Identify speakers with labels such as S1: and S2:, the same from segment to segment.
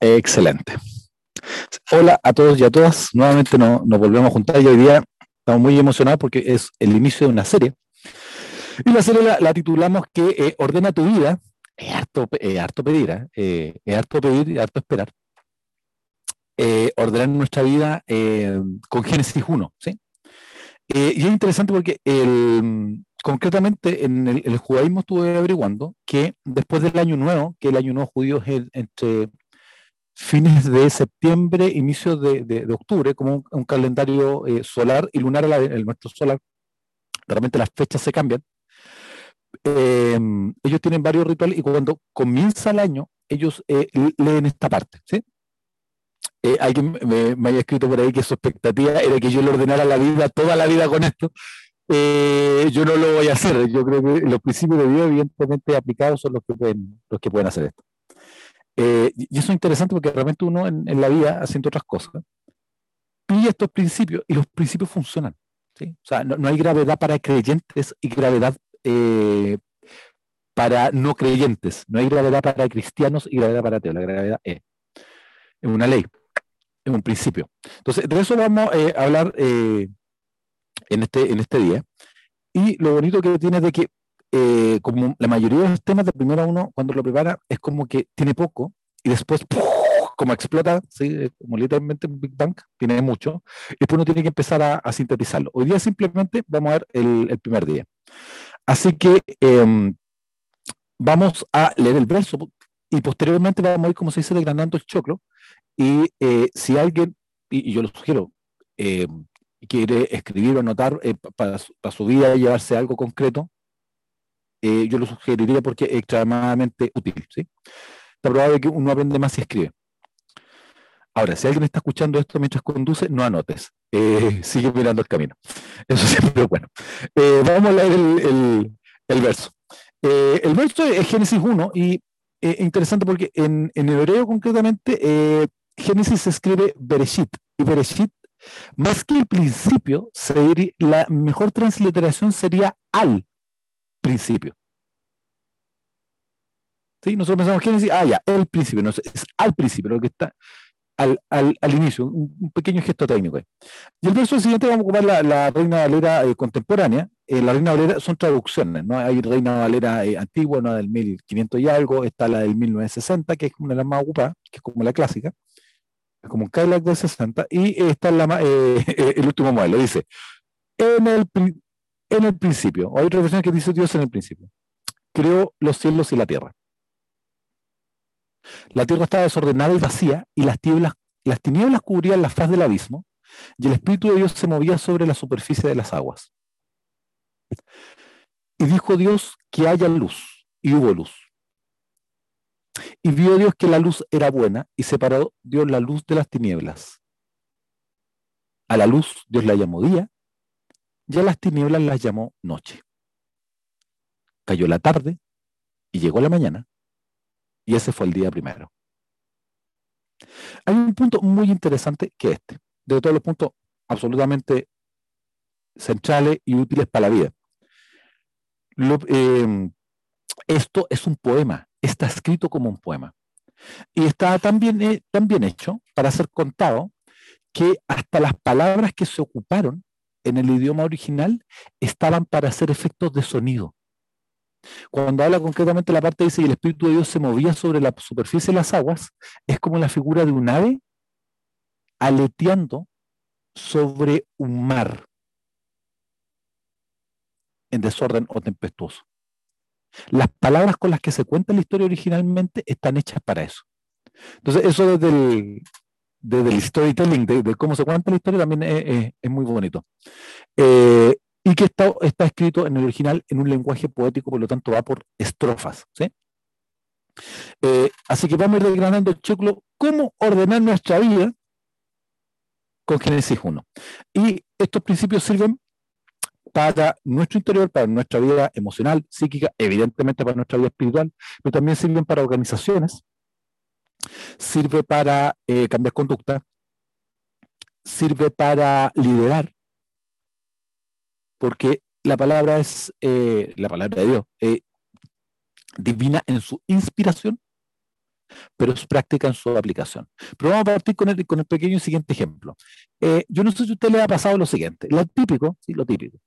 S1: Excelente. Hola a todos y a todas. Nuevamente nos, volvemos a juntar y hoy día estamos muy emocionados porque es el inicio de una serie. Y la serie la, titulamos que eh, ordena tu vida. Es harto, harto pedir, ¿eh? ¿eh? es harto pedir y harto esperar. Eh, ordenar nuestra vida con Génesis 1. ¿sí? y es interesante porque el, concretamente en el, judaísmo estuve averiguando que después del año nuevo, que el año nuevo judío es entre fines de septiembre, inicios de, octubre, como un, calendario eh, solar y lunar, el nuestro solar, realmente las fechas se cambian. Em, ellos tienen varios rituales y cuando comienza el año, ellos eh, leen esta parte. ¿sí? Eh, alguien me, me, haya escrito por ahí que su expectativa era que yo le ordenara la vida, toda la vida con esto. Yo no lo voy a hacer. Yo creo que los principios de Dios, evidentemente aplicados, son los que pueden, los que pueden hacer esto. Eh, y eso es interesante porque realmente uno en, la vida, haciendo otras cosas, pide estos principios y los principios funcionan. ¿sí? O sea, no, hay gravedad para creyentes y gravedad eh, para no creyentes. No hay gravedad para cristianos y gravedad para ateos. La gravedad es, es una ley, es un principio. Entonces, de eso vamos a hablar en este, en este día. Y lo bonito que tiene es de que, eh, como la mayoría de los temas de primero uno, cuando lo prepara, es como que tiene poco y después, como explota, ¿sí? como literalmente un Big Bang, tiene mucho, y después uno tiene que empezar a, sintetizarlo. Hoy día simplemente vamos a ver el, el primer día. Así que em, vamos a leer el verso y posteriormente vamos a ir, como se dice, desgranando el choclo. Y eh, si alguien, y, yo lo sugiero, eh, quiere escribir o anotar eh, para, su vida y llevarse algo concreto, eh, yo lo sugeriría porque es extremadamente útil. Está probable que uno aprende más si escribe. Ahora, si alguien está escuchando esto mientras conduce, no anotes. Eh, sigue mirando el camino. Eso siempre es bueno. vamos a leer el, verso. el verso es Génesis 1 y es interesante porque en, en hebreo concretamente Génesis se escribe Bereshit y Bereshit más que el principio, la mejor transliteración sería al principio. ¿Sí? Nosotros pensamos Génesis, ah, ya, el principio, no, es al principio, lo que está al, al, al inicio, un, pequeño gesto técnico. Y el verso siguiente vamos a ocupar la, la Reina Valera eh, contemporánea. Eh, la Reina Valera son traducciones, ¿no? Hay Reina Valera eh, antigua, una del 1500 y algo, está la del 1960, que es una de las más ocupadas, que es como la clásica como un Cadillac de 60, y está la, eh, el último modelo. Dice, en el, en el principio, hay otra versión que dice Dios en el principio, creó los cielos y la tierra. La tierra estaba desordenada y vacía, y las las tinieblas cubrían la faz del abismo, y el Espíritu de Dios se movía sobre la superficie de las aguas. Y dijo Dios que haya luz, y hubo luz. Y vio Dios que la luz era buena y separó Dios la luz de las tinieblas. A la luz Dios la llamó día y a las tinieblas las llamó noche. Cayó la tarde y llegó la mañana y ese fue el día primero. Hay un punto muy interesante que este, de todos los puntos absolutamente centrales y útiles para la vida. Eh, esto es un poema, está escrito como un poema. Y está tan bien, eh, hecho para ser contado que hasta las palabras que se ocuparon en el idioma original estaban para hacer efectos de sonido. Cuando habla concretamente la parte dice, y el Espíritu de Dios se movía sobre la superficie de las aguas, es como la figura de un ave aleteando sobre un mar en desorden o tempestuoso. Las palabras con las que se cuenta la historia originalmente están hechas para eso. Entonces, eso desde el, desde el storytelling, de, cómo se cuenta la historia, también es, muy bonito. Eh, y que está, escrito en el original en un lenguaje poético, por lo tanto va por estrofas. Eh, así que vamos a desgranando el choclo, cómo ordenar nuestra vida con Génesis 1. Y estos principios sirven para nuestro interior, para nuestra vida emocional, psíquica, evidentemente para nuestra vida espiritual, pero también sirven para organizaciones, sirve para eh, cambiar conducta, sirve para liderar, porque la palabra es eh, la palabra de Dios, eh, divina en su inspiración, pero es práctica en su aplicación. Pero vamos a partir con el, con el pequeño siguiente ejemplo. Eh, yo no sé si a usted le ha pasado lo siguiente. Lo típico, sí, lo típico,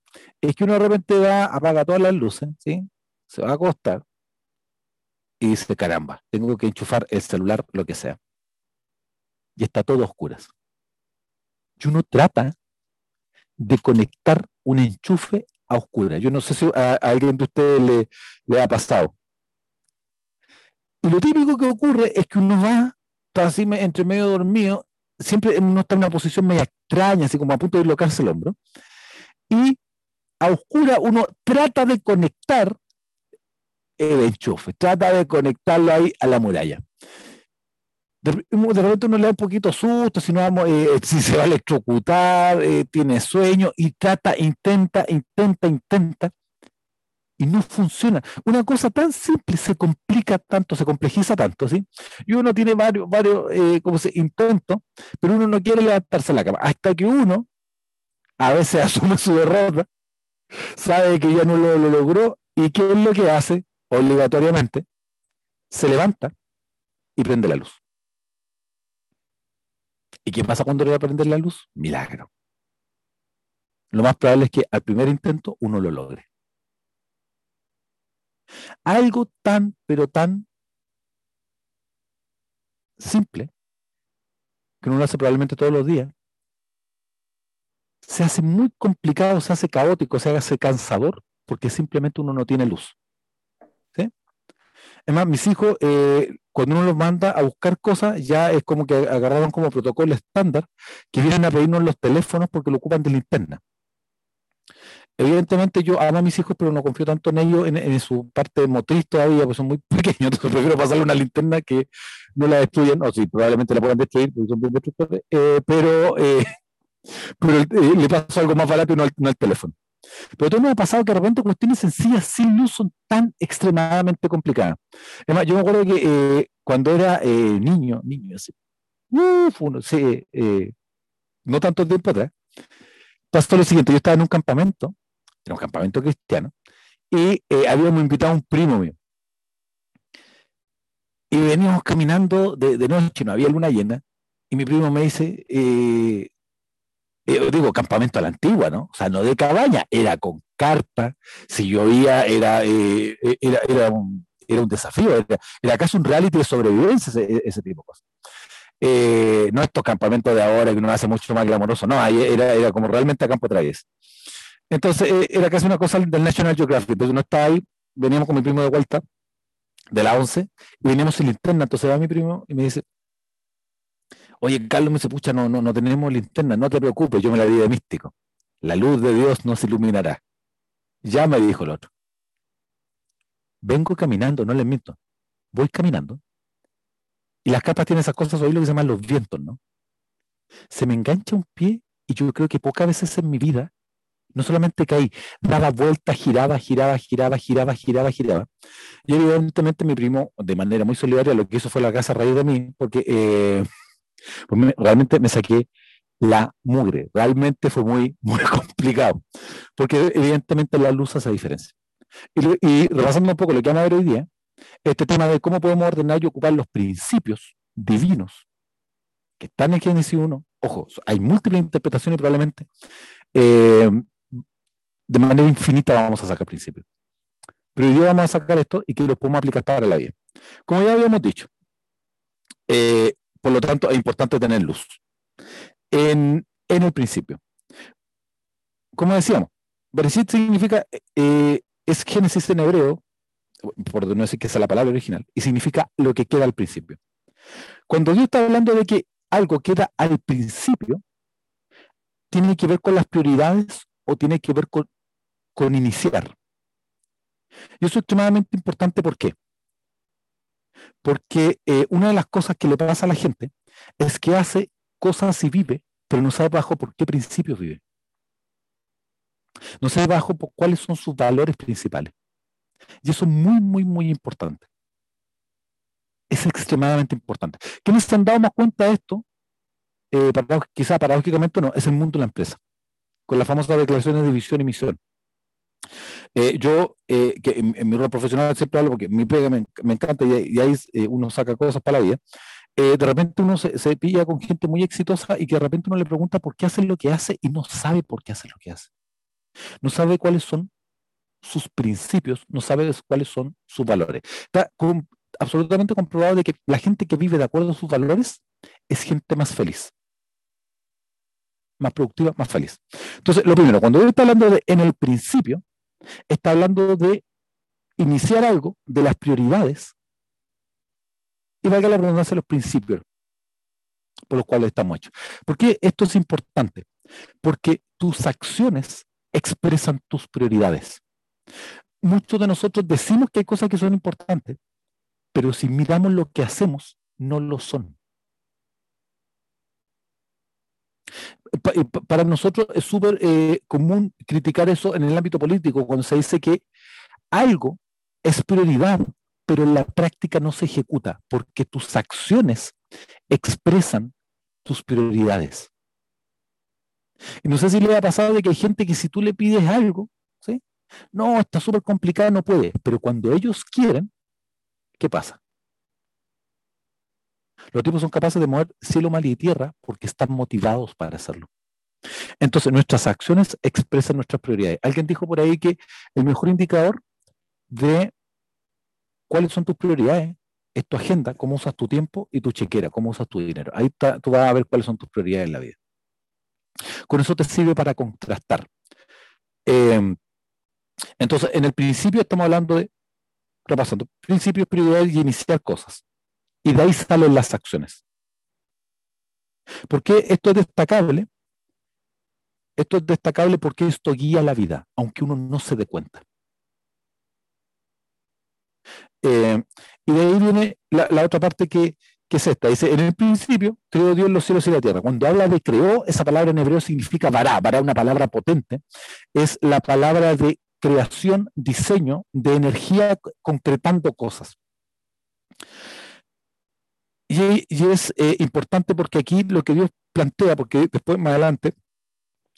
S1: es que uno de repente va, apaga todas las luces, ¿sí? se va a acostar y dice, caramba, tengo que enchufar el celular, lo que sea. Y está todo a oscuras. Y uno trata de conectar un enchufe a oscuras. Yo no sé si a, alguien de ustedes le, ha pasado. Y lo típico que ocurre es que uno va, está así entre medio dormido, siempre uno está en una posición media extraña, así como a punto de dislocarse el hombro, y a oscura uno trata de conectar el enchufe, trata de conectarlo ahí a la muralla. De, repente uno le da un poquito susto, si, no eh, se va a electrocutar, eh, tiene sueño y trata, intenta, intenta, intenta y no funciona. Una cosa tan simple se complica tanto, se complejiza tanto, ¿sí? Y uno tiene varios, varios eh, como se, intentos, pero uno no quiere levantarse a la cama. Hasta que uno a veces asume su derrota, sabe que ya no lo logró, y ¿qué es lo que hace? Obligatoriamente, se levanta y prende la luz. ¿Y qué pasa cuando le va a prender la luz? Milagro. Lo más probable es que al primer intento uno lo logre. Algo tan, pero tan simple, que uno lo hace probablemente todos los días, se hace muy complicado, se hace caótico, se hace cansador, porque simplemente uno no tiene luz. ¿Sí? Es más, mis hijos, eh, cuando uno los manda a buscar cosas, ya es como que agarraron como protocolo estándar que vienen a pedirnos los teléfonos porque lo ocupan de linterna evidentemente yo amo a mis hijos, pero no confío tanto en ellos, en, su parte motriz todavía, pues son muy pequeños, entonces prefiero pasarle una linterna que no la destruyen, o sí, probablemente la puedan destruir, porque son bien destructores, eh, pero, eh, pero eh, le paso algo más barato y no al, teléfono. Pero todo me ha pasado que de repente cuestiones sencillas sin luz son tan extremadamente complicadas. Es más, yo me acuerdo que cuando era niño, niño, así, uf, uno, sí, no tanto tiempo atrás, pasó lo siguiente, yo estaba en un campamento era un campamento cristiano, y eh, habíamos invitado a un primo mío. Y veníamos caminando de, noche, no había luna llena, y mi primo me dice, eh, eh, digo, campamento a la antigua, ¿no? O sea, no de cabaña, era con carpa, si llovía era, era, era, un, era un desafío, era, era casi un reality de sobrevivencia ese, tipo de cosas. no estos campamentos de ahora que uno hace mucho más glamoroso, no, era, era como realmente a campo traviesa. Entonces eh, era casi una cosa del National Geographic. Entonces no estaba ahí, veníamos con mi primo de vuelta, de la 11, y veníamos sin linterna. Entonces va mi primo y me dice, oye, Carlos me dice, pucha, no, no, no tenemos linterna, no te preocupes, yo me la di de místico. La luz de Dios nos iluminará. Ya me dijo el otro. Vengo caminando, no les miento. Voy caminando. Y las capas tienen esas cosas, hoy lo que se llaman los vientos, ¿no? Se me engancha un pie y yo creo que pocas veces en mi vida no solamente caí, daba vueltas, giraba, giraba, giraba, giraba, giraba, giraba. Y evidentemente mi primo, de manera muy solidaria, lo que hizo fue la casa a raíz de mí, porque eh, pues realmente me saqué la mugre. Realmente fue muy, muy complicado, porque evidentemente la luz hace diferencia. Y, y repasando un poco lo que vamos a ver hoy día, este tema de cómo podemos ordenar y ocupar los principios divinos que están en Génesis 1, ojo, hay múltiples interpretaciones probablemente, eh, de manera infinita vamos a sacar principios. Pero hoy día vamos a sacar esto y que lo podemos aplicar para la vida. Como ya habíamos dicho, eh, por lo tanto es importante tener luz. En, el principio. Como decíamos, Bereshit significa, eh, es Génesis en hebreo, por no decir que es la palabra original, y significa lo que queda al principio. Cuando Dios está hablando de que algo queda al principio, tiene que ver con las prioridades o tiene que ver con, con iniciar. Y eso es extremadamente importante, ¿por qué? Porque eh, una de las cosas que le pasa a la gente es que hace cosas y vive, pero no sabe bajo por qué principios vive. No sabe bajo por cuáles son sus valores principales. Y eso es muy, muy, muy importante. Es extremadamente importante. ¿Quiénes se han dado más cuenta de esto? Eh, quizá paradójicamente no, es el mundo de la empresa con las famosas declaraciones de visión y misión. Eh, yo, eh, que en, mi rol profesional siempre hablo porque mi pega me, encanta y, ahí eh, uno saca cosas para la vida. de repente uno se, se, pilla con gente muy exitosa y que de repente uno le pregunta por qué hace lo que hace y no sabe por qué hace lo que hace. No sabe cuáles son sus principios, no sabe cuáles son sus valores. Está absolutamente comprobado de que la gente que vive de acuerdo a sus valores es gente más feliz más productiva, más feliz. Entonces, lo primero, cuando uno está hablando de en el principio, está hablando de iniciar algo de las prioridades y valga la redundancia los principios por los cuales estamos hechos. ¿Por qué esto es importante? Porque tus acciones expresan tus prioridades. Muchos de nosotros decimos que hay cosas que son importantes, pero si miramos lo que hacemos, no lo son. Para nosotros es súper eh, común criticar eso en el ámbito político, cuando se dice que algo es prioridad, pero en la práctica no se ejecuta, porque tus acciones expresan tus prioridades. Y no sé si le ha pasado de que hay gente que si tú le pides algo, ¿sí? no, está súper complicado, no puede, pero cuando ellos quieren, ¿qué pasa? Los tipos son capaces de mover cielo, mal y tierra porque están motivados para hacerlo. Entonces, nuestras acciones expresan nuestras prioridades. Alguien dijo por ahí que el mejor indicador de cuáles son tus prioridades es tu agenda, cómo usas tu tiempo y tu chequera, cómo usas tu dinero. Ahí tú vas a ver cuáles son tus prioridades en la vida. Con eso te sirve para contrastar. Em, entonces, en el principio estamos hablando de, repasando, principios, prioridades y iniciar cosas. Y de ahí salen las acciones. ¿Por qué esto es destacable? Esto es destacable porque esto guía la vida, aunque uno no se dé cuenta. Eh, y de ahí viene la, otra parte que, es esta. Dice, en el principio creó Dios los cielos y la tierra. Cuando habla de creó, esa palabra en hebreo significa vará. Vará una palabra potente. Es la palabra de creación, diseño, de energía concretando cosas. Y, es eh, importante porque aquí lo que Dios plantea, porque después más adelante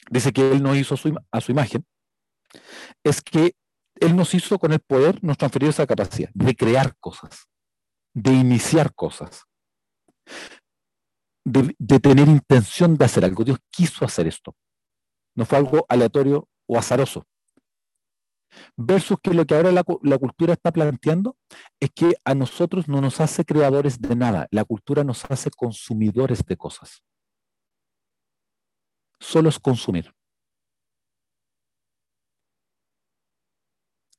S1: dice que Él nos hizo a su, imagen, es que Él nos hizo con el poder, nos transfirió esa capacidad de crear cosas, de iniciar cosas, de tener intención de hacer algo. Dios quiso hacer esto. No fue algo aleatorio o azaroso versus que lo que ahora la, cultura está planteando es que a nosotros no nos hace creadores de nada, la cultura nos hace consumidores de cosas. Solo es consumir.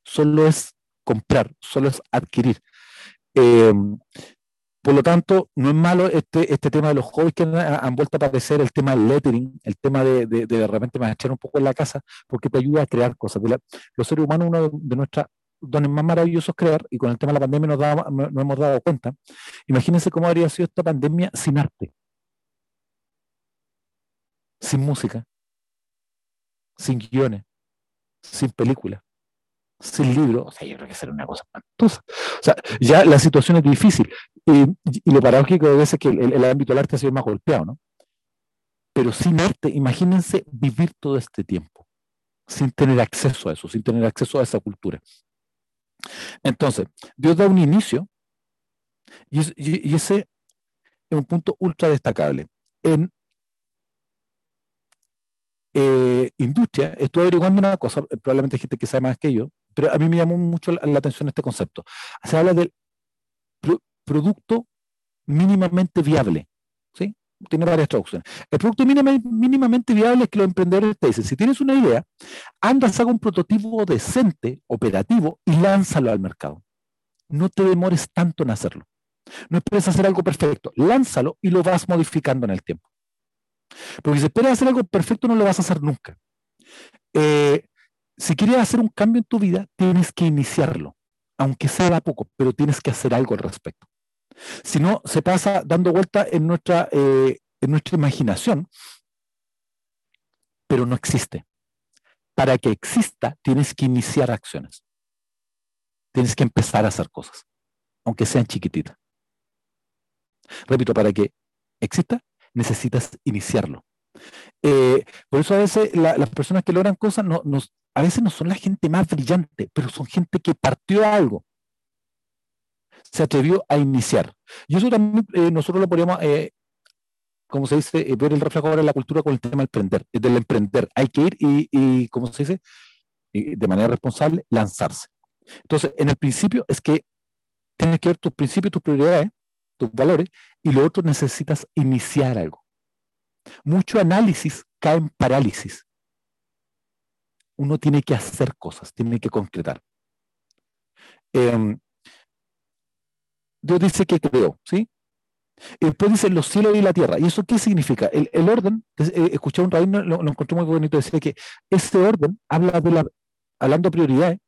S1: Solo es comprar, solo es adquirir. Em, por lo tanto, no es malo este, este tema de los hobbies que han, vuelto a aparecer, el tema del lettering, el tema de de, de, de repente echar un poco en la casa, porque te ayuda a crear cosas. los seres humanos, uno de nuestros dones más maravillosos es crear, y con el tema de la pandemia nos, nos hemos dado cuenta. Imagínense cómo habría sido esta pandemia sin arte, sin música, sin guiones, sin películas sin libro, o sea, yo creo que será una cosa espantosa. O sea, ya la situación es difícil. Y, lo paradójico de veces es que el, ámbito del arte ha sido más golpeado, ¿no? Pero sin arte, imagínense vivir todo este tiempo, sin tener acceso a eso, sin tener acceso a esa cultura. Entonces, Dios da un inicio, y, ese es un punto ultra destacable. En eh, industria, estoy averiguando una cosa, probablemente hay gente que sabe más que yo, pero a mí me llamó mucho la, atención este concepto. Se habla del producto mínimamente viable. ¿sí? Tiene varias traducciones. El producto mínimamente viable es que los emprendedores te dicen, si tienes una idea, anda, haga un prototipo decente, operativo, y lánzalo al mercado. No te demores tanto en hacerlo. No esperes hacer algo perfecto. Lánzalo y lo vas modificando en el tiempo. Porque si esperas hacer algo perfecto, no lo vas a hacer nunca. Eh, si quieres hacer un cambio en tu vida, tienes que iniciarlo, aunque sea poco, pero tienes que hacer algo al respecto. Si no, se pasa dando vuelta en nuestra, eh, en nuestra imaginación, pero no existe. Para que exista, tienes que iniciar acciones. Tienes que empezar a hacer cosas, aunque sean chiquititas. Repito, para que exista, necesitas iniciarlo. Eh, por eso a veces las personas que logran cosas no, nos a veces no son la gente más brillante, pero son gente que partió algo. Se atrevió a iniciar. Y eso también eh, nosotros lo podríamos, eh, como se dice, ver el reflejo ahora en la cultura con el tema del emprender, del emprender. Hay que ir y como se dice, de manera responsable, lanzarse. Entonces, en el principio es que tienes que ver tus principios, tus prioridades, tus valores, y lo otro necesitas iniciar algo. Mucho análisis cae en parálisis. Uno tiene que hacer cosas, tiene que concretar. Em, Dios dice que creó, ¿sí? Y después dice los cielos y la tierra. ¿Y eso qué significa? El, orden, eh, escuché un rabino, lo, lo, encontré muy bonito, decía que ese orden habla de la, hablando de prioridades,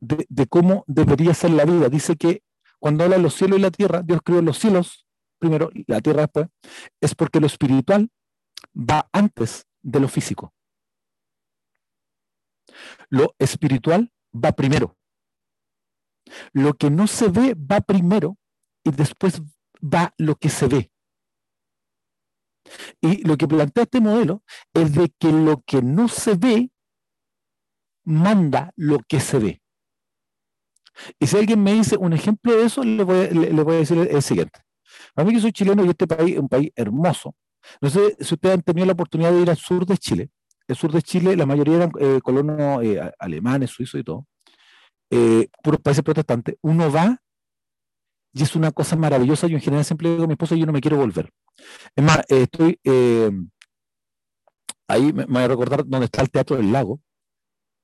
S1: de, cómo debería ser la vida. Dice que cuando habla de los cielos y la tierra, Dios creó los cielos primero la tierra después, es porque lo espiritual va antes de lo físico. Lo espiritual va primero. Lo que no se ve va primero y después va lo que se ve. Y lo que plantea este modelo es de que lo que no se ve manda lo que se ve. Y si alguien me dice un ejemplo de eso, le voy, a decir el, siguiente. A mí que soy chileno y este país es un país hermoso. No sé si ustedes han tenido la oportunidad de ir al sur de Chile. El sur de Chile, la mayoría eran eh, colonos eh, alemanes, suizos y todo. Eh, puros países protestantes. Uno va y es una cosa maravillosa. Yo en general siempre digo a mi esposa, yo no me quiero volver. Es más, estoy ahí, me, voy a recordar dónde está el Teatro del Lago.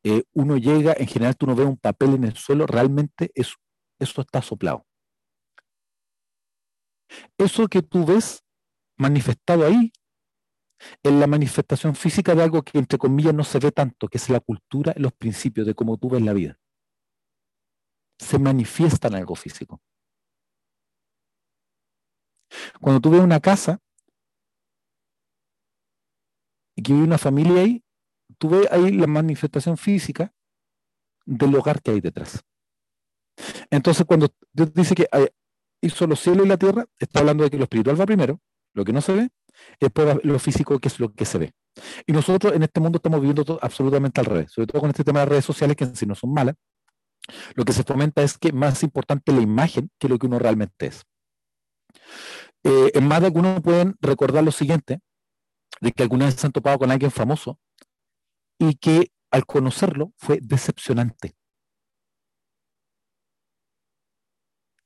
S1: Eh, uno llega, en general tú no ves un papel en el suelo, realmente eso, eso está soplado. Eso que tú ves manifestado ahí es la manifestación física de algo que entre comillas no se ve tanto, que es la cultura y los principios de cómo tú ves la vida. Se manifiesta en algo físico. Cuando tú ves una casa y que vive una familia ahí, tú ves ahí la manifestación física del hogar que hay detrás. Entonces, cuando Dios dice que hizo los cielos y la tierra, está hablando de que lo espiritual va primero, lo que no se ve, después lo físico, que es lo que se ve. Y nosotros en este mundo estamos viviendo todo absolutamente al revés, sobre todo con este tema de redes sociales, que sí no son malas. Lo que se fomenta es que más importante la imagen que lo que uno realmente es. Eh, en más de algunos pueden recordar lo siguiente, de que alguna vez se han topado con alguien famoso y que al conocerlo fue decepcionante.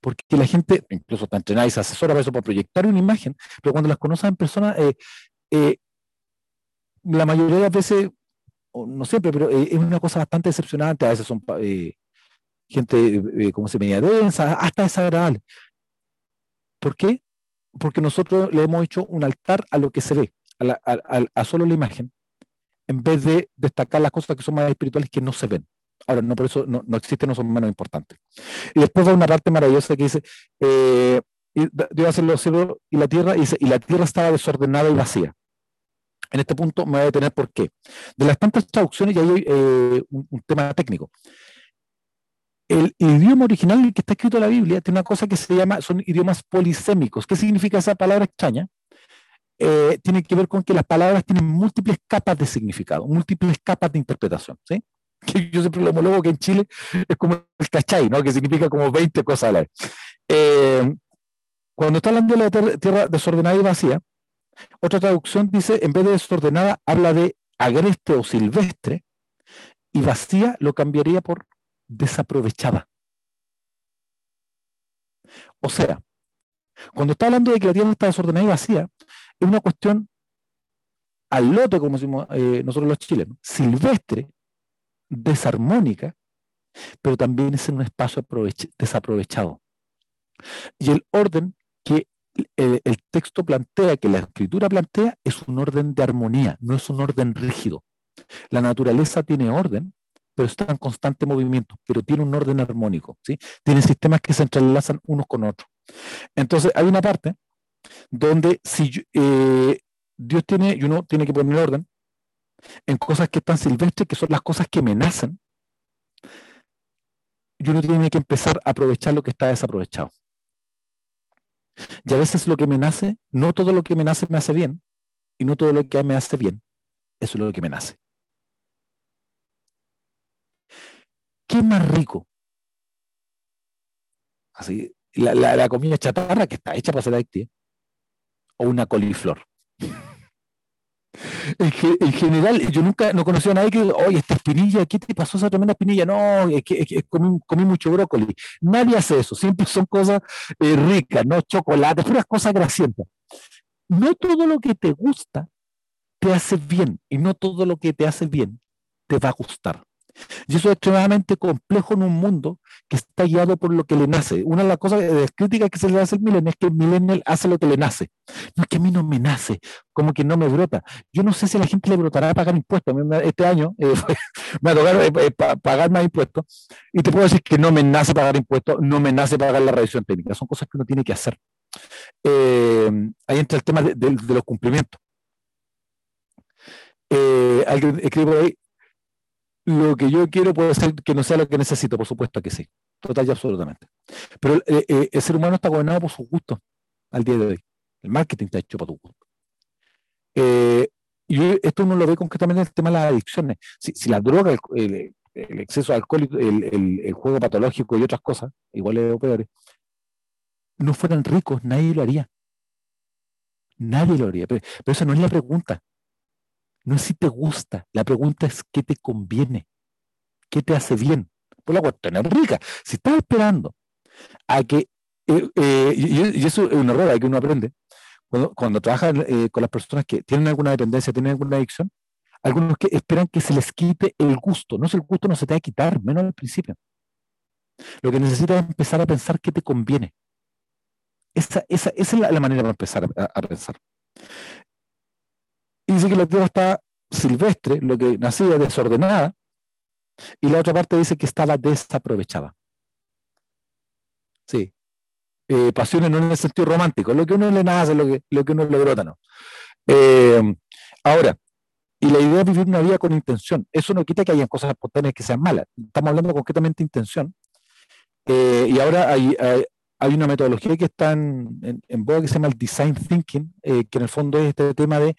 S1: Porque la gente, incluso está entrenada y se asesora para eso, para proyectar una imagen, pero cuando las conoces en persona, eh, eh, la mayoría de las veces, no siempre, pero eh, es una cosa bastante decepcionante. A veces son gente, como se media densa, hasta desagradable. ¿Por qué? Porque nosotros le hemos hecho un altar a lo que se ve, a solo la imagen en vez de destacar las cosas que son más espirituales que no se ven. Ahora, no por eso no, existen, no son menos importantes. Y después va una parte maravillosa que dice, eh, Dios hace los cielos y la tierra, y, dice, y la tierra estaba desordenada y vacía. En este punto me voy a detener por qué. De las tantas traducciones, ya hay eh, un, tema técnico. El idioma original que está escrito en la Biblia tiene una cosa que se llama, son idiomas polisémicos. ¿Qué significa esa palabra extraña? Eh, tiene que ver con que las palabras tienen múltiples capas de significado, múltiples capas de interpretación. ¿sí? Yo siempre lo homologo que en Chile es como el cachay, ¿no? que significa como 20 cosas a la vez. Eh, cuando está hablando de la tierra desordenada y vacía, otra traducción dice, en vez de desordenada, habla de agreste o silvestre, y vacía lo cambiaría por desaprovechada. O sea, cuando está hablando de que la tierra está desordenada y vacía, es una cuestión al lote, como decimos eh, nosotros los chilenos, silvestre, desarmónica, pero también es en un espacio desaprovechado. Y el orden que el, el, texto plantea, que la escritura plantea, es un orden de armonía, no es un orden rígido. La naturaleza tiene orden, pero está en constante movimiento, pero tiene un orden armónico, ¿sí? Tiene sistemas que se entrelazan unos con otros. Entonces, hay una parte donde si eh, Dios tiene, y uno tiene que poner orden en cosas que están silvestres, que son las cosas que me nacen, y uno tiene que empezar a aprovechar lo que está desaprovechado. Y a veces lo que me nace, no todo lo que me nace me hace bien, y no todo lo que me hace bien, eso es lo que me nace. ¿qué más rico? Así, la, comida chatarra que está hecha para ser adictiva, o una coliflor. En, general, yo nunca no conocí a nadie que oye, esta espinilla, ¿qué te pasó esa tremenda espinilla? No, es que, comí, mucho brócoli. Nadie hace eso, siempre son cosas eh, ricas, no chocolate, puras cosas grasientas. No todo lo que te gusta te hace bien y no todo lo que te hace bien te va a gustar. Y eso es extremadamente complejo en un mundo que está guiado por lo que le nace. Una de las cosas de críticas que se le hace al millennial es que el millennial hace lo que le nace. No es que a mí no me nace, como que no me brota. Yo no sé si la gente le brotará a pagar impuestos. Este año eh, me ha tocado eh, eh, pagar más impuestos y te puedo decir que no me nace pagar impuestos, no me nace pagar la revisión técnica. Son cosas que uno tiene que hacer. ahí entra el tema de, los cumplimientos. alguien escribe por ahí, lo que yo quiero puede ser que no sea lo que necesito, por supuesto que sí, total y absolutamente. Pero eh, eh, el ser humano está gobernado por sus gustos al día de hoy. El marketing está hecho para tu gusto. Eh, y esto uno lo ve concretamente en el tema de las adicciones. Si, la droga, el, exceso de alcohol, el, juego patológico y otras cosas, iguales o peores, no fueran ricos, nadie lo haría. Nadie lo haría. pero esa no es la pregunta. No es si te gusta, la pregunta es qué te conviene, qué te hace bien. Por la cuestión es rica. Si estás esperando a que, eh, eh, y, eso es un error que uno aprende, cuando, cuando trabajas eh, con las personas que tienen alguna dependencia, tienen alguna adicción, algunos que esperan que se les quite el gusto. No es el gusto, no se te va a quitar, menos al principio. Lo que necesitas es empezar a pensar qué te conviene. Esa es la, manera para empezar a pensar dice que la tierra está silvestre, lo que nacía desordenada, y la otra parte dice que estaba desaprovechada. Sí. Eh, pasiones no en el sentido romántico, lo que uno le nace, lo que, lo que uno le brota, ¿no? Eh, ahora, y la idea es vivir una vida con intención. Eso no quita que hayan cosas espontáneas que sean malas. Estamos hablando concretamente de intención. Eh, y ahora hay, hay, una metodología que está en, en, que se llama el design thinking, que en el fondo es este tema de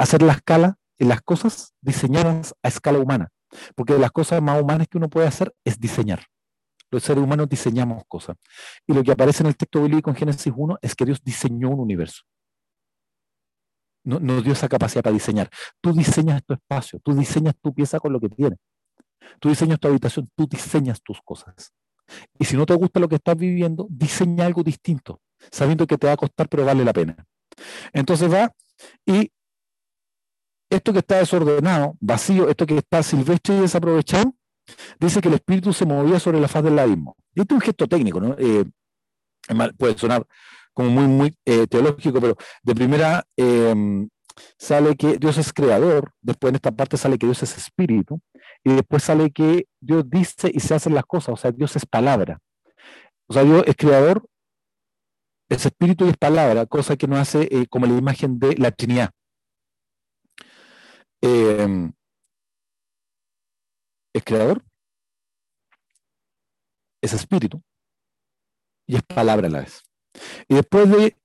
S1: hacer la escala en las cosas diseñadas a escala humana. Porque las cosas más humanas que uno puede hacer es diseñar. Los seres humanos diseñamos cosas. Y lo que aparece en el texto bíblico en Génesis 1 es que Dios diseñó un universo. No, nos dio esa capacidad para diseñar. Tú diseñas tu espacio, tú diseñas tu pieza con lo que tienes. Tú diseñas tu habitación, tú diseñas tus cosas. Y si no te gusta lo que estás viviendo, diseña algo distinto, sabiendo que te va a costar, pero vale la pena. Entonces va y esto que está desordenado, vacío, esto que está silvestre y desaprovechado, dice que el espíritu se movía sobre la faz del abismo. Este es un gesto técnico, ¿no? Eh, puede sonar como muy, muy eh, teológico, pero de primera em, sale que Dios es creador, después en esta parte sale que Dios es espíritu, y después sale que Dios dice y se hacen las cosas, o sea, Dios es palabra. O sea, Dios es creador, es espíritu y es palabra, cosa que nos hace eh, como la imagen de la Trinidad. Em, es creador, es espíritu y es palabra a la vez. Y después de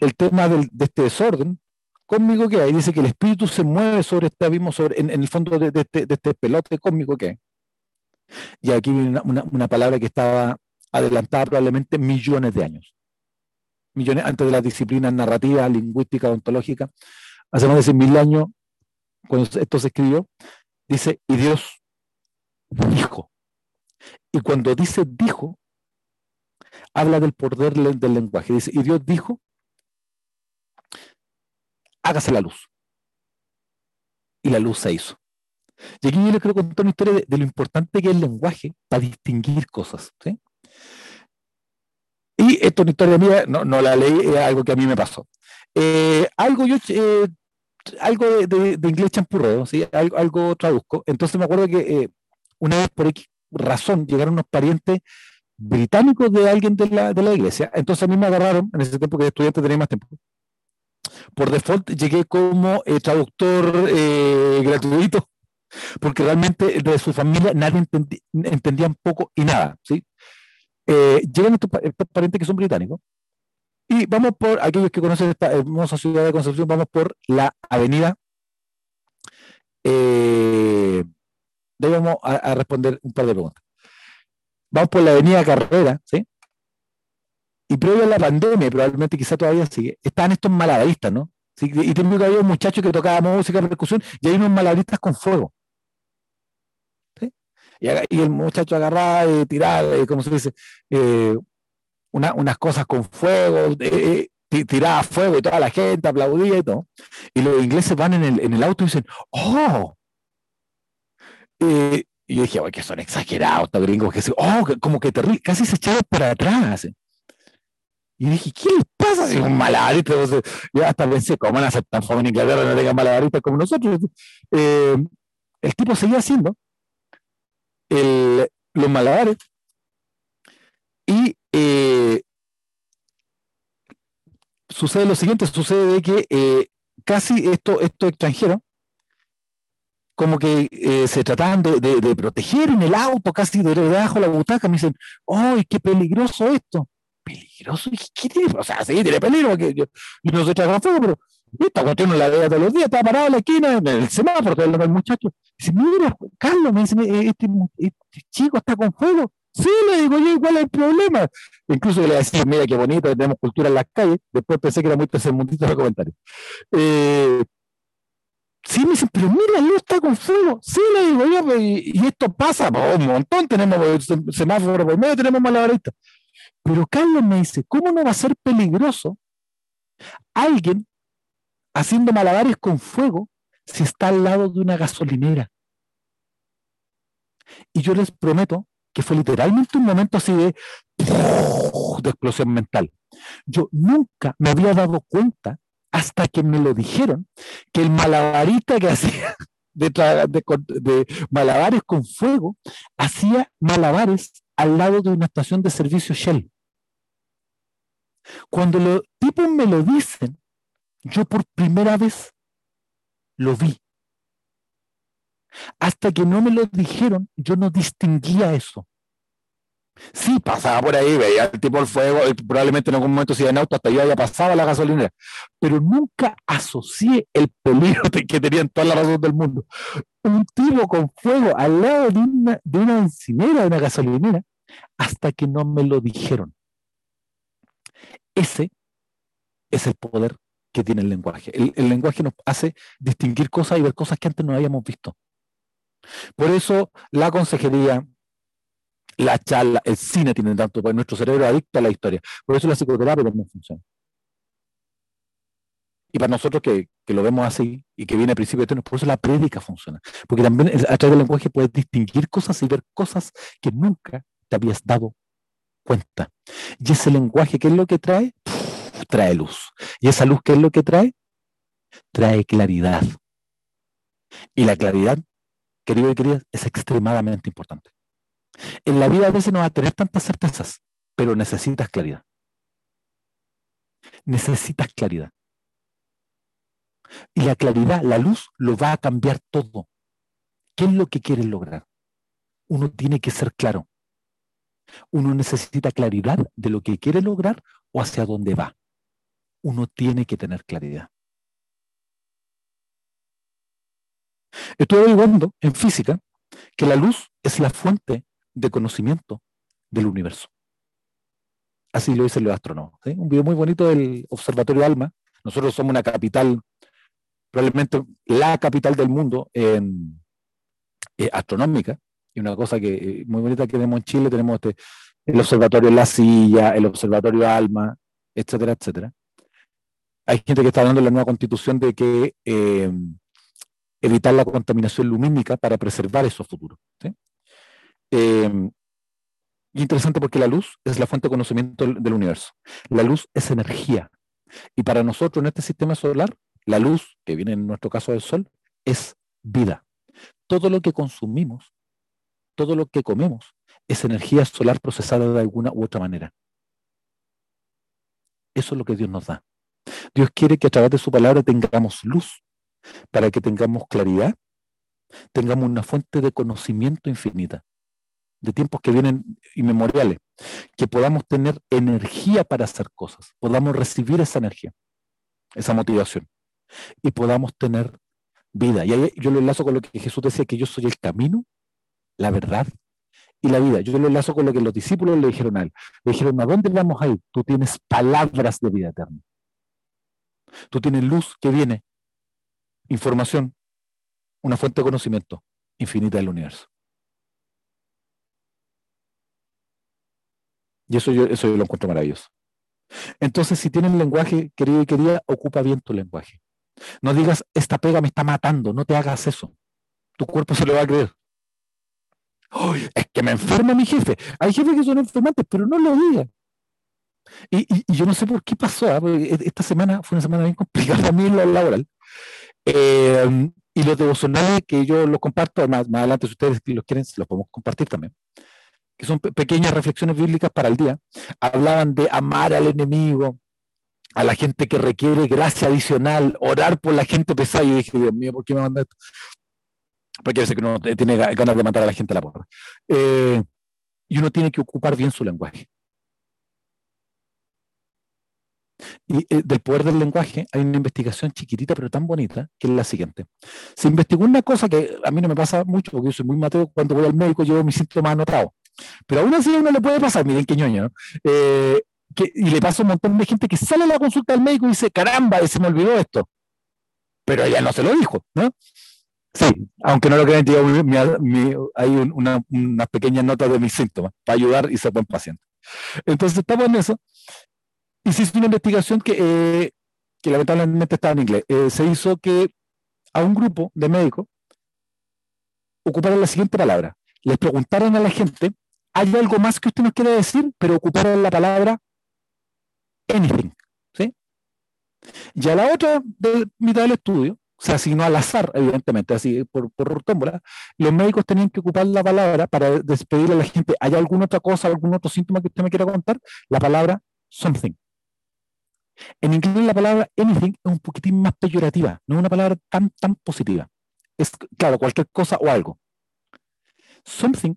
S1: el tema de este desorden, conmigo que hay, dice que el espíritu se mueve sobre este abismo, sobre, en, el fondo de, este, de, este, pelote cósmico que hay. Y aquí viene una, palabra que estaba adelantada probablemente millones de años. Millones antes de las disciplinas narrativas, lingüísticas, ontológicas. Hace más de 100 mil años cuando esto se escribió, dice, y Dios dijo. Y cuando dice dijo, habla del poder del lenguaje. Dice, y Dios dijo, hágase la luz. Y la luz se hizo. Y aquí yo le quiero contar una historia de, lo importante que es el lenguaje para distinguir cosas. Y esto es una historia mía, no, la leí, es algo que a mí me pasó. Eh, algo yo eh, algo de, inglés champurrado, ¿sí? algo, traduzco. Entonces me acuerdo que eh, una vez por X razón llegaron unos parientes británicos de alguien de la, de la iglesia. Entonces a mí me agarraron, en ese tiempo que estudiante tenía más tiempo. Por default llegué como eh, traductor eh, gratuito, porque realmente de su familia nadie entendía un poco y nada. ¿sí? llegan estos parientes que son británicos y vamos por, aquellos que conocen esta hermosa ciudad de Concepción, vamos por la avenida eh, Le vamos a, responder un par de preguntas. Vamos por la avenida Carrera, ¿sí? Y previo a la pandemia, probablemente quizá todavía sigue, estaban estos malabaristas, ¿no? Y tengo que había un muchacho que tocaba música, percusión, y hay unos malabaristas con fuego. Y, el muchacho agarraba y tiraba, como se dice, eh, unas cosas con fuego, eh, tiraba fuego y toda la gente aplaudía y todo. Y los ingleses van en el, en el auto y dicen, ¡oh! y yo dije, que son exagerados estos gringos, que oh, como que terrible, casi se echaron para atrás. Y dije, ¿qué les pasa si un malabarista? yo hasta pensé, ¿cómo van a ser tan jóvenes en Inglaterra no tengan malabaristas como nosotros? Eh, el tipo seguía haciendo los malabares y eh, sucede lo siguiente, sucede de que eh, casi estos esto extranjeros como que se trataban de, proteger en el auto, casi de debajo de la butaca, me dicen, ¡ay, qué peligroso esto! peligroso. ¿Y qué tiene? O sea, sí, tiene peligro. Que yo, y no con fuego, pero esta cuestión no la veo todos los días. Está parado en la esquina, en el semáforo, el muchacho. Dice, mira, Carlos, me dice, este, este, chico está con fuego. Sí, le digo yo, ¿cuál es el problema? Incluso le decía, mira qué bonito, tenemos cultura en las calles. Después pensé que era muy tercermundista el comentario. Eh, sí, me dicen, pero mira, él está con fuego. Sí, le digo yo, y, esto pasa un montón. Tenemos semáforo por medio, tenemos malabaristas. Pero Carlos me dice, ¿cómo no va a ser peligroso alguien haciendo malabares con fuego si está al lado de una gasolinera? Y yo les prometo que fue literalmente un momento así de, explosión mental. Yo nunca me había dado cuenta hasta que me lo dijeron que el malabarista que hacía de, malabares con fuego hacía malabares al lado de una estación de servicio Shell. Cuando los tipos me lo dicen, yo por primera vez lo vi. Hasta que no me lo dijeron, yo no distinguía eso. Sí, pasaba por ahí, veía el tipo del fuego, probablemente en algún momento si en auto hasta yo había pasado la gasolinera, pero nunca asocié el peligro que tenían toda la razón del mundo. Un tipo con fuego al lado de una, de una de una gasolinera, hasta que no me lo dijeron. Ese es el poder que tiene el lenguaje. El, lenguaje nos hace distinguir cosas y ver cosas que antes no habíamos visto. Por eso la consejería, la charla, el cine tienen tanto, porque nuestro cerebro adicto a la historia. Por eso la psicoterapia también funciona. Y para nosotros que, lo vemos así y que viene a principio de por eso la prédica funciona. Porque también a través del lenguaje puedes distinguir cosas y ver cosas que nunca te habías dado cuenta. Y ese lenguaje, ¿qué es lo que trae? trae luz. ¿Y esa luz qué es lo que trae? Trae claridad. Y la claridad, querido y queridas, es extremadamente importante. En la vida a veces no va a tener tantas certezas, pero necesitas claridad. Necesitas claridad. Y la claridad, la luz, lo va a cambiar todo. ¿Qué es lo que quieres lograr? Uno tiene que ser claro. Uno necesita claridad de lo que quiere lograr o hacia dónde va. Uno tiene que tener claridad. Estoy averiguando en física que la luz es la fuente de conocimiento del universo. Así lo dicen los astrónomos. Un video muy bonito del Observatorio ALMA. Nosotros somos una capital, probablemente la capital del mundo en, eh, astronómica, y una cosa que eh, muy bonita que tenemos en Chile, tenemos este, el observatorio La Silla, el observatorio Alma, etcétera, etcétera. Hay gente que está hablando en la nueva constitución de que eh, evitar la contaminación lumínica para preservar esos futuros. Eh, interesante porque la luz es la fuente de conocimiento del universo. La luz es energía. Y para nosotros en este sistema solar, la luz, que viene en nuestro caso del Sol, es vida. Todo lo que consumimos todo lo que comemos es energía solar procesada de alguna u otra manera. Eso es lo que Dios nos da. Dios quiere que a través de su palabra tengamos luz, para que tengamos claridad, tengamos una fuente de conocimiento infinita, de tiempos que vienen inmemoriales, que podamos tener energía para hacer cosas, podamos recibir esa energía, esa motivación, y podamos tener vida. Y ahí yo lo enlazo con lo que Jesús decía, que yo soy el camino, la verdad y la vida. Yo lo enlazo con lo que los discípulos le dijeron a él. Le dijeron, ¿a dónde vamos a ir? Tú tienes palabras de vida eterna. Tú tienes luz que viene, información, una fuente de conocimiento infinita del universo. Y eso yo, eso lo encuentro maravilloso. Entonces, si tienes lenguaje, querido y querida, ocupa bien tu lenguaje. No digas, esta pega me está matando, no te hagas eso. Tu cuerpo se lo va a creer. es que me enferma mi jefe. Hay jefes que son enfermantes, pero no lo digan. Y, yo no sé por qué pasó. ¿ah? E, esta semana fue una semana bien complicada a mí en lo laboral. Eh, y los devocionales que yo los comparto, más, más adelante si ustedes los quieren, los podemos compartir también que son pequeñas reflexiones bíblicas para el día, hablaban de amar al enemigo, a la gente que requiere gracia adicional, orar por la gente pesada. Yo dije, Dios mío, ¿por qué me manda esto? Porque yo sé que uno tiene ganas de matar a la gente a la porra. Eh, y uno tiene que ocupar bien su lenguaje. Y eh, del poder del lenguaje hay una investigación chiquitita pero tan bonita que es la siguiente. Se investigó una cosa que a mí no me pasa mucho porque yo soy muy mateo, cuando voy al médico llevo mis síntomas anotados. Pero aún así a uno le puede pasar, miren qué ñoño, ¿no? Eh, y le pasa a un montón de gente que sale a la consulta del médico y dice, caramba, se me olvidó esto. Pero ella no se lo dijo, ¿no? Sí, aunque no lo crean, hay una, una, pequeña nota de mis síntomas para ayudar y ser buen paciente. Entonces estamos en eso. Y se hizo una investigación que, eh, que lamentablemente estaba en inglés. Eh, se hizo que a un grupo de médicos ocuparon la siguiente palabra. Les preguntaron a la gente hay algo más que usted nos quiere decir, pero ocuparon la palabra anything. ¿sí? Y a la otra de mitad del estudio, se asignó al azar, evidentemente, así por, por tómbola, los médicos tenían que ocupar la palabra para despedirle a la gente, ¿hay alguna otra cosa, algún otro síntoma que usted me quiera contar? La palabra something. En inglés la palabra anything es un poquitín más peyorativa, no es una palabra tan, tan positiva. Es, claro, cualquier cosa o algo. Something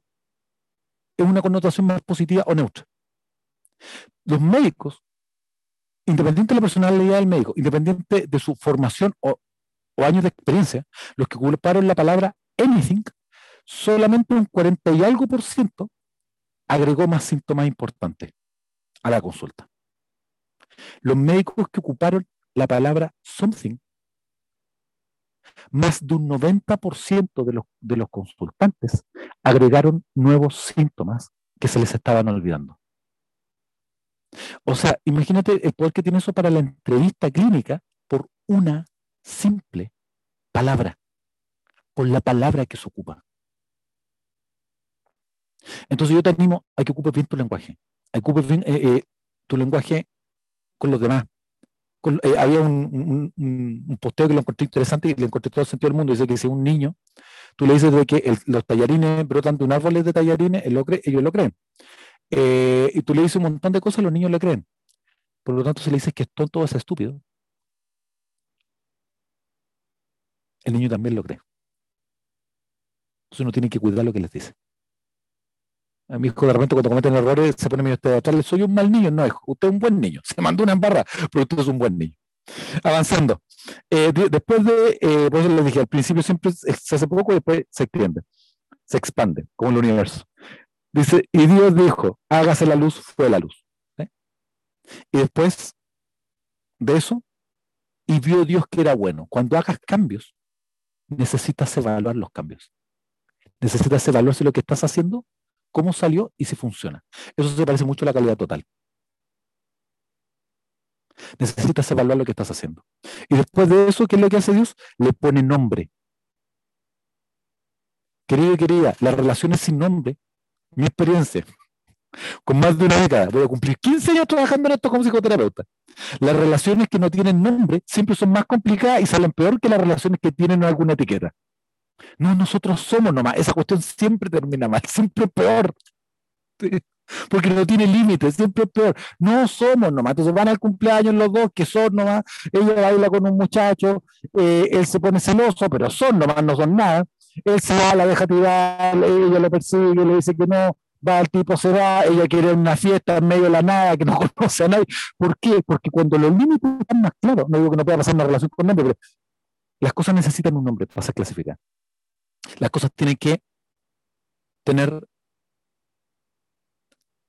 S1: es una connotación más positiva o neutra. Los médicos, independiente de la personalidad del médico, independiente de su formación o, años de experiencia, los que ocuparon la palabra anything, solamente un 40 y algo por ciento agregó más síntomas importantes a la consulta. Los médicos que ocuparon la palabra something más de un 90% de los, de los consultantes agregaron nuevos síntomas que se les estaban olvidando. O sea, imagínate el poder que tiene eso para la entrevista clínica por una simple palabra, por la palabra que se ocupa. Entonces yo te animo a que ocupes bien tu lenguaje, ocupes bien eh, eh, tu lenguaje con los demás, eh, había un, posteo que lo encontré interesante y le encontré todo el sentido del mundo. Dice que si un niño, tú le dices de que los tallarines brotan de un árbol de tallarines, él lo cree, ellos lo creen. Eh, y tú le dices un montón de cosas, los niños le creen. Por lo tanto, si le dices que es tonto es estúpido, el niño también lo cree. Entonces uno tiene que cuidar lo que les dice. A mi hijo de repente cuando cometen errores se pone medio teatral, soy un mal niño, no, hijo, usted es un buen niño, se mandó una embarra, pero usted es un buen niño. Avanzando. Eh, después de, eh, por eso les dije, al principio siempre se hace poco y después se extiende, se expande, como el universo. Dice, y Dios dijo, hágase la luz, fue la luz. Y después de eso, y vio Dios que era bueno. Cuando hagas cambios, necesitas evaluar los cambios. Necesitas evaluar si lo que estás haciendo cómo salió y si funciona. Eso se parece mucho a la calidad total. Necesitas evaluar lo que estás haciendo. Y después de eso, ¿qué es lo que hace Dios? Le pone nombre. Querido y querida, las relaciones sin nombre, mi experiencia, con más de una década, voy a cumplir 15 años trabajando en esto como psicoterapeuta. Las relaciones que no tienen nombre siempre son más complicadas y salen peor que las relaciones que tienen alguna etiqueta. No, nosotros somos nomás. Esa cuestión siempre termina mal, siempre peor. Porque no tiene límites, siempre peor. No somos nomás. Entonces van al cumpleaños los dos, que son nomás. Ella baila con un muchacho, eh, él se pone celoso, pero son nomás, no son nada. Él se va, la deja tirar, ella lo persigue, le dice que no, va, el tipo se va, ella quiere una fiesta en medio de la nada, que no conoce a nadie. ¿Por qué? Porque cuando los límites están más claros, no digo que no pueda pasar una relación con nadie, pero las cosas necesitan un nombre para ser clasificadas. Las cosas tienen que tener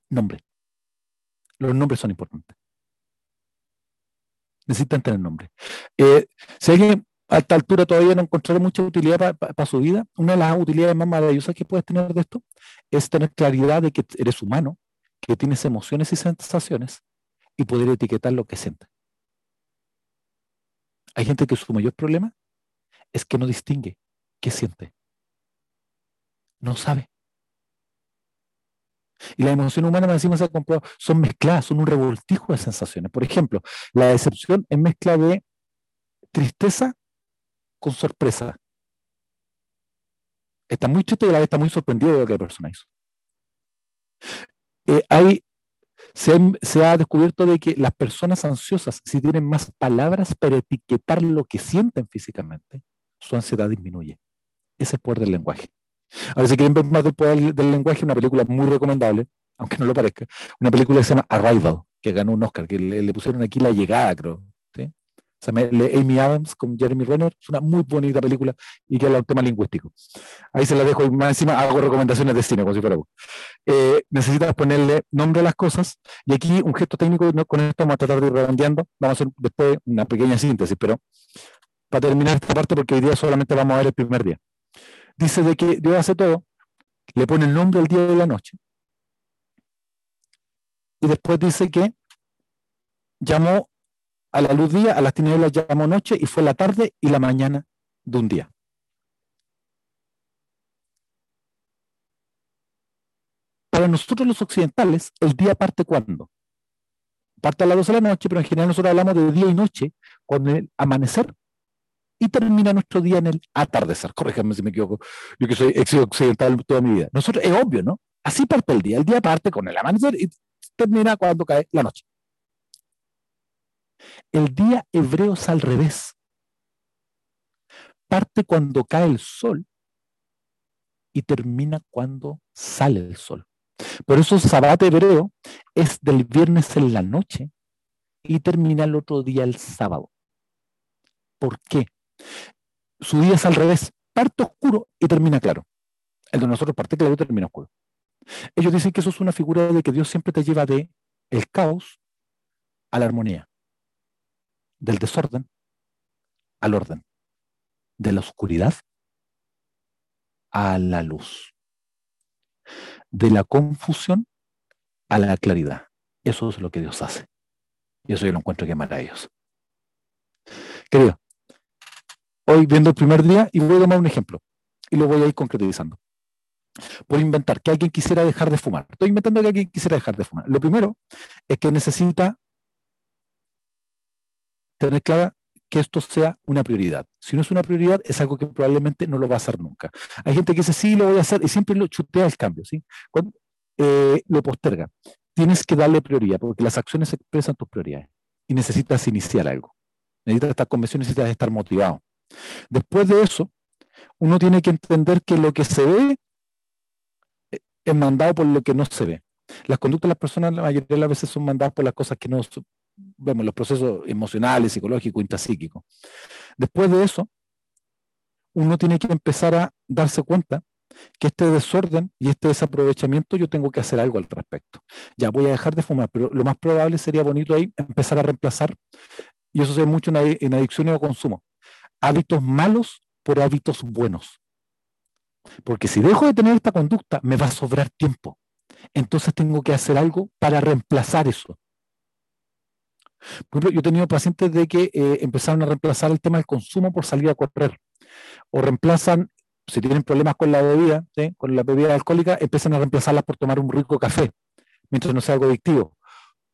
S1: nombre. Los nombres son importantes. Necesitan tener nombre. Eh, alguien a esta altura todavía no encontrará mucha utilidad para su vida, una de las utilidades más maravillosas que puedes tener de esto es tener claridad de que eres humano, que tienes emociones y sensaciones y poder etiquetar lo que sientes. Hay gente que su mayor problema es que no distingue qué siente. No sabe. Y las emociones humanas, encima se ha comprobado, son mezcladas, son un revoltijo de sensaciones. Por ejemplo, la decepción es mezcla de tristeza con sorpresa. Está muy triste y la vez está muy sorprendido de lo que la persona hizo. Eh, hay, se, ha descubierto de que las personas ansiosas, si tienen más palabras para etiquetar lo que sienten físicamente, su ansiedad disminuye. Ese es el poder del lenguaje. Ahora, si quieren ver más del del lenguaje, una película muy recomendable, aunque no lo parezca, una película que se llama Arrival, que ganó un Oscar, que le, pusieron aquí la llegada, creo. ¿sí? Amy Adams con Jeremy Renner, es una muy bonita película y que habla un tema lingüístico. Ahí se la dejo y más encima hago recomendaciones de cine, como si fuera eh, necesitas ponerle nombre a las cosas y aquí un gesto técnico, con esto vamos a tratar de ir redondeando, vamos a hacer después una pequeña síntesis, pero para terminar esta parte, porque hoy día solamente vamos a ver el primer día. Dice de que Dios hace todo, le pone el nombre al día y la noche, y después dice que llamó a la luz día, a las tinieblas llamó noche, y fue la tarde y la mañana de un día. Para nosotros los occidentales, el día parte cuando? Parte a las 12 de la noche, pero en general nosotros hablamos de día y noche, con el amanecer y termina nuestro día en el atardecer. Corríjame si me equivoco, yo que soy ex occidental toda mi vida. Nosotros, es obvio, ¿no? Así parte el día. El día parte con el amanecer y termina cuando cae la noche. El día hebreo es al revés. Parte cuando cae el sol y termina cuando sale el sol. Por eso Sabbat hebreo es del viernes en la noche y termina el otro día el sábado. ¿Por qué? Su día es al revés, parte oscuro y termina claro. El de nosotros parte claro y termina oscuro. Ellos dicen que eso es una figura de que Dios siempre te lleva de el caos a la armonía, del desorden al orden, de la oscuridad a la luz, de la confusión a la claridad. Eso es lo que Dios hace. Y eso yo lo encuentro que es maravilloso. Querido, hoy viendo el primer día y voy a tomar un ejemplo y lo voy a ir concretizando. Por inventar que alguien quisiera dejar de fumar. Estoy inventando que alguien quisiera dejar de fumar. Lo primero es que necesita tener clara que esto sea una prioridad. Si no es una prioridad, es algo que probablemente no lo va a hacer nunca. Hay gente que dice, sí, lo voy a hacer, y siempre lo chutea el cambio, ¿sí? Eh, lo posterga. Tienes que darle prioridad, porque las acciones expresan tus prioridades. Y necesitas iniciar algo. Necesitas estar convencido, necesitas estar motivado. Después de eso, uno tiene que entender que lo que se ve es mandado por lo que no se ve. Las conductas de las personas la mayoría de las veces son mandadas por las cosas que no vemos, los procesos emocionales, psicológicos, intrapsíquicos. Después de eso, uno tiene que empezar a darse cuenta que este desorden y este desaprovechamiento yo tengo que hacer algo al respecto. Ya voy a dejar de fumar, pero lo más probable sería bonito ahí empezar a reemplazar, y eso se ve mucho en, en adicciones o consumo, hábitos malos por hábitos buenos. Porque si dejo de tener esta conducta, me va a sobrar tiempo. Entonces tengo que hacer algo para reemplazar eso. Por ejemplo, yo he tenido pacientes de que eh, empezaron a reemplazar el tema del consumo por salir a correr. O reemplazan, si tienen problemas con la bebida, con la bebida alcohólica, empiezan a reemplazarla por tomar un rico café, mientras no sea algo adictivo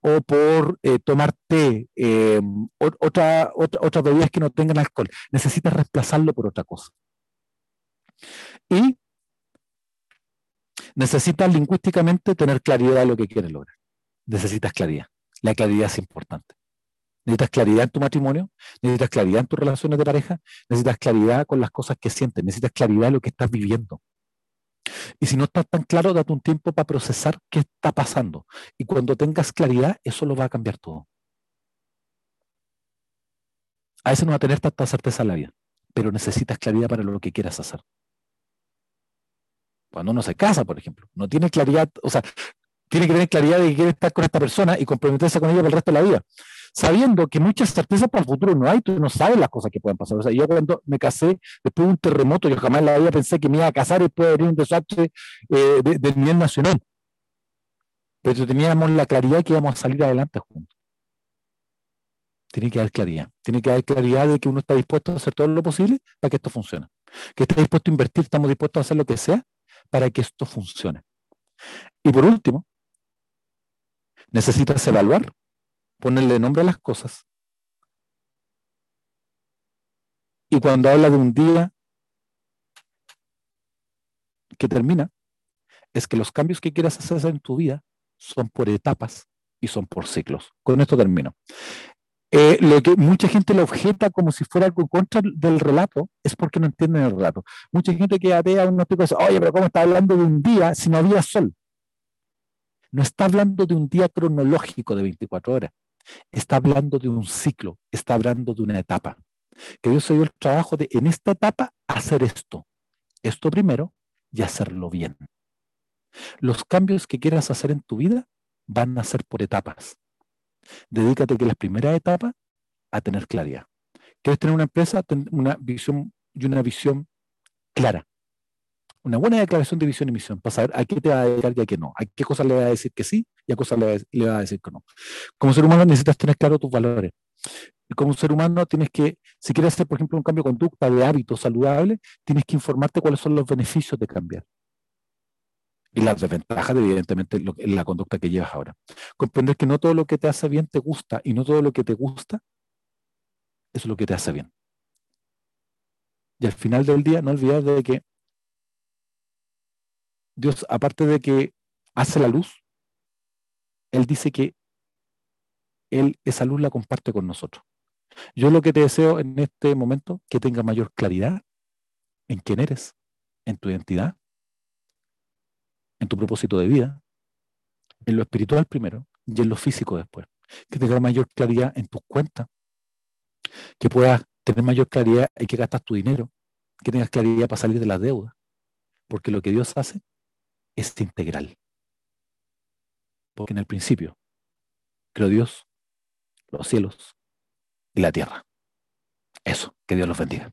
S1: o por eh, tomar té, eh, otra, otra, otras bebidas que no tengan alcohol. Necesitas reemplazarlo por otra cosa. Y necesitas lingüísticamente tener claridad de lo que quieres lograr. Necesitas claridad. La claridad es importante. Necesitas claridad en tu matrimonio, necesitas claridad en tus relaciones de pareja, necesitas claridad con las cosas que sientes, necesitas claridad en lo que estás viviendo. Y si no estás tan claro, date un tiempo para procesar qué está pasando. Y cuando tengas claridad, eso lo va a cambiar todo. A veces no va a tener tanta certeza en la vida, pero necesitas claridad para lo que quieras hacer. Cuando uno se casa, por ejemplo, no tiene claridad, o sea, tiene que tener claridad de que quiere estar con esta persona y comprometerse con ella por el resto de la vida. Sabiendo que muchas certezas para el futuro no hay, tú no sabes las cosas que pueden pasar. O sea, yo cuando me casé, después de un terremoto, yo jamás en la vida pensé que me iba a casar y después venir un desastre eh, de, nivel nacional. Pero teníamos la claridad que íbamos a salir adelante juntos. Tiene que haber claridad. Tiene que haber claridad de que uno está dispuesto a hacer todo lo posible para que esto funcione. Que está dispuesto a invertir, estamos dispuestos a hacer lo que sea para que esto funcione. Y por último, necesitas evaluar, ponerle nombre a las cosas. Y cuando habla de un día que termina, es que los cambios que quieras hacer en tu vida son por etapas y son por ciclos. Con esto termino. Eh, lo que mucha gente le objeta como si fuera algo contra del relato es porque no entienden el relato. Mucha gente que atea unos picos dice, oye, pero ¿cómo está hablando de un día si no había sol? No está hablando de un día cronológico de 24 horas. Está hablando de un ciclo, está hablando de una etapa. Que Dios se dio el trabajo de, en esta etapa, hacer esto. Esto primero y hacerlo bien. Los cambios que quieras hacer en tu vida van a ser por etapas. Dedícate que las primeras etapas a tener claridad. ¿Quieres tener una empresa? Una visión y una visión clara una buena declaración de visión y misión para saber a qué te va a dedicar y a qué no, a qué cosas le va a decir que sí y a cosas le va a decir que no. Como ser humano necesitas tener claro tus valores. Como ser humano tienes que, si quieres hacer, por ejemplo, un cambio de conducta, de hábitos saludables, tienes que informarte cuáles son los beneficios de cambiar. Y las desventajas, evidentemente, en la conducta que llevas ahora. Comprender que no todo lo que te hace bien te gusta y no todo lo que te gusta es lo que te hace bien. Y al final del día, no olvides de que Dios, aparte de que hace la luz, Él dice que Él esa luz la comparte con nosotros. Yo lo que te deseo en este momento, que tenga mayor claridad en quién eres, en tu identidad, en tu propósito de vida, en lo espiritual primero y en lo físico después. Que tenga mayor claridad en tus cuentas, que puedas tener mayor claridad en qué gastas tu dinero, que tengas claridad para salir de las deudas. Porque lo que Dios hace es integral. Porque en el principio creó Dios, los cielos y la tierra. Eso, que Dios los bendiga.